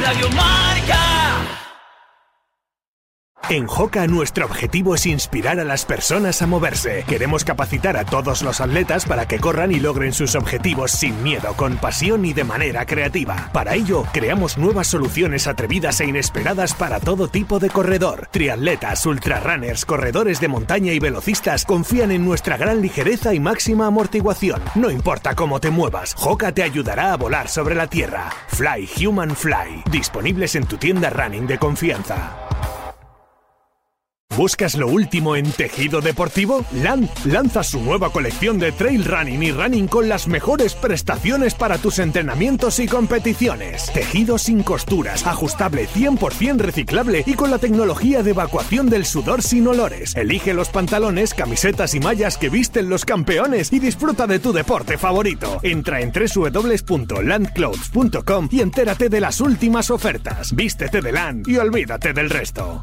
Radio Marca. En Joca nuestro objetivo es inspirar a las personas a moverse. Queremos capacitar a todos los atletas para que corran y logren sus objetivos sin miedo, con pasión y de manera creativa. Para ello, creamos nuevas soluciones atrevidas e inesperadas para todo tipo de corredor. Triatletas, ultrarunners, corredores de montaña y velocistas confían en nuestra gran ligereza y máxima amortiguación. No importa cómo te muevas, Joca te ayudará a volar sobre la tierra. Fly Human Fly. Disponibles en tu tienda running de confianza. ¿Buscas lo último en tejido deportivo? Land lanza su nueva colección de trail running y running con las mejores prestaciones para tus entrenamientos y competiciones. Tejido sin costuras, ajustable 100% reciclable y con la tecnología de evacuación del sudor sin olores. Elige los pantalones, camisetas y mallas que visten los campeones y disfruta de tu deporte favorito. Entra en www.landclothes.com y entérate de las últimas ofertas. Vístete de Land y olvídate del resto.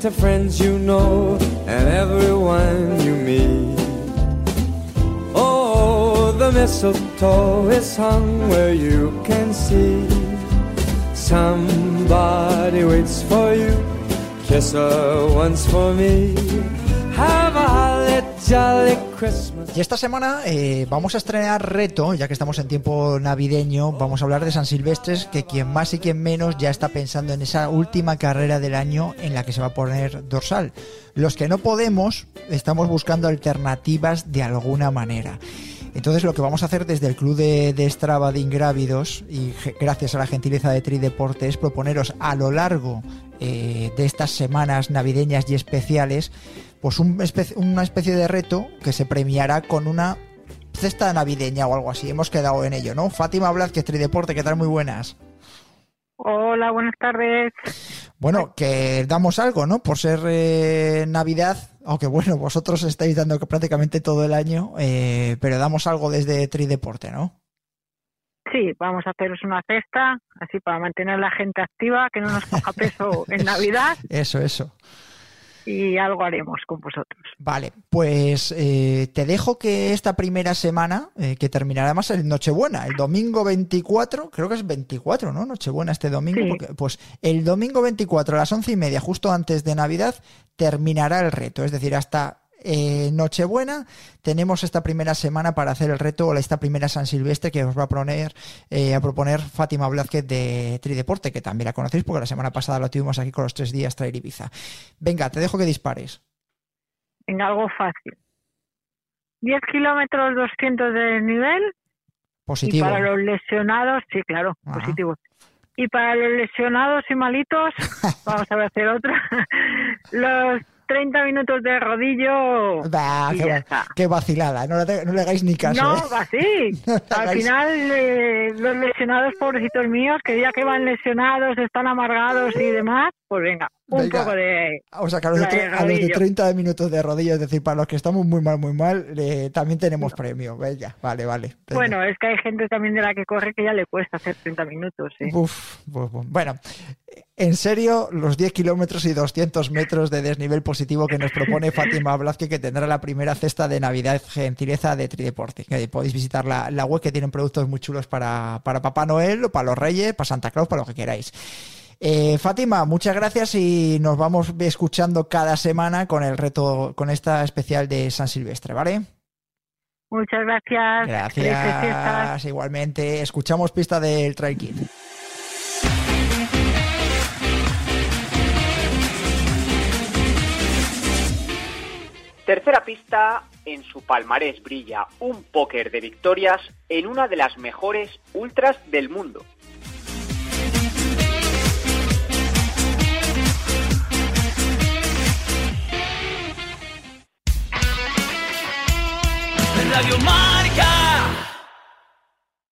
to friends you know and everyone you meet. Oh, the mistletoe is hung where you can see. Somebody waits for you. Kiss her once for me. Y esta semana eh, vamos a estrenar reto, ya que estamos en tiempo navideño, vamos a hablar de San Silvestres, que quien más y quien menos ya está pensando en esa última carrera del año en la que se va a poner dorsal. Los que no podemos, estamos buscando alternativas de alguna manera. Entonces lo que vamos a hacer desde el Club de, de Strava de Ingrávidos y gracias a la gentileza de Trideporte es proponeros a lo largo eh, de estas semanas navideñas y especiales pues un espe- una especie de reto que se premiará con una cesta navideña o algo así. Hemos quedado en ello, ¿no? Fátima Blázquez, Trideporte, ¿qué tal? Muy buenas. Hola, buenas tardes. Bueno, que damos algo, ¿no? Por ser eh, Navidad, aunque bueno, vosotros estáis dando prácticamente todo el año, eh, pero damos algo desde Trideporte, ¿no? Sí, vamos a haceros una cesta, así para mantener a la gente activa, que no nos coja peso en Navidad Eso, eso. Y algo haremos con vosotros. Vale, pues eh, te dejo que esta primera semana, eh, que terminará más el Nochebuena, el domingo 24, creo que es 24, ¿no? Nochebuena este domingo, Sí. porque, pues el domingo 24 a las once y media, justo antes de Navidad, terminará el reto, es decir, hasta eh, Nochebuena tenemos esta primera semana para hacer el reto o esta primera San Silvestre que os va a proponer, eh, a proponer Fátima Blázquez de Trideporte, que también la conocéis porque la semana pasada lo tuvimos aquí con los tres días Traer Ibiza. Venga, te dejo que dispares. Venga, algo fácil. 10 kilómetros 200 de nivel Positivo. y para los lesionados, sí, claro, Ajá. positivo. Y para los lesionados y malitos, vamos a hacer otra. los 30 minutos de rodillo Bah, y qué, ya va- está. qué vacilada, no le, no le hagáis ni caso. No, ¿eh? así. No Al hagáis- final, eh, los lesionados, pobrecitos míos, que ya que van lesionados, están amargados y demás, pues venga, un Venga. poco de... O sea, que a los, de, de tre- a los de rodillo. 30 minutos de rodillo, es decir, para los que estamos muy mal, muy mal, eh, también tenemos premio. Venga, vale, vale. Venga. Bueno, es que hay gente también de la que corre que ya le cuesta hacer 30 minutos. ¿sí? Uf, uf, uf. Bueno, en serio, los 10 kilómetros y 200 metros de desnivel positivo que nos propone Fátima Blázquez, que tendrá la primera cesta de Navidad gentileza de Trideporte. Que podéis visitar la, la web que tienen productos muy chulos para, para Papá Noel, o para los Reyes, para Santa Claus, para lo que queráis. Eh, Fátima, muchas gracias y nos vamos escuchando cada semana con el reto, con esta especial de San Silvestre, ¿vale? Muchas gracias. Gracias, igualmente. Escuchamos pista del Trail Kit. Tercera pista, en su palmarés brilla un póker de victorias en una de las mejores ultras del mundo. Radio.